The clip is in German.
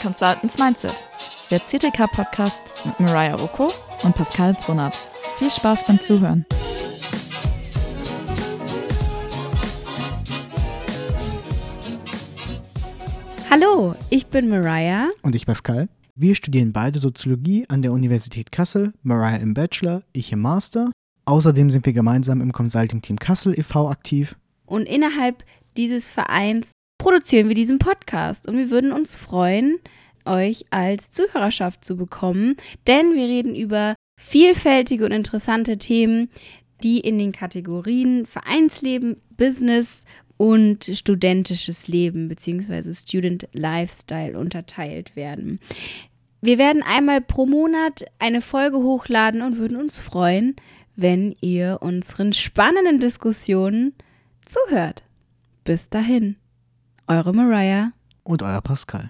Consultants Mindset, der CTK-Podcast mit Mariah Rocco und Pascal Brunnert. Viel Spaß beim Zuhören. Hallo, ich bin Mariah. Und ich Pascal. Wir studieren beide Soziologie an der Universität Kassel, Mariah im Bachelor, ich im Master. Außerdem sind wir gemeinsam im Consulting Team Kassel e.V. aktiv. Und innerhalb dieses Vereins produzieren wir diesen Podcast. Und wir würden uns freuen, euch als Zuhörerschaft zu bekommen, denn wir reden über vielfältige und interessante Themen, die in den Kategorien Vereinsleben, Business und studentisches Leben bzw. Student Lifestyle unterteilt werden. Wir werden einmal pro Monat eine Folge hochladen und würden uns freuen, wenn ihr unseren spannenden Diskussionen zuhört. Bis dahin, eure Mariah und euer Pascal.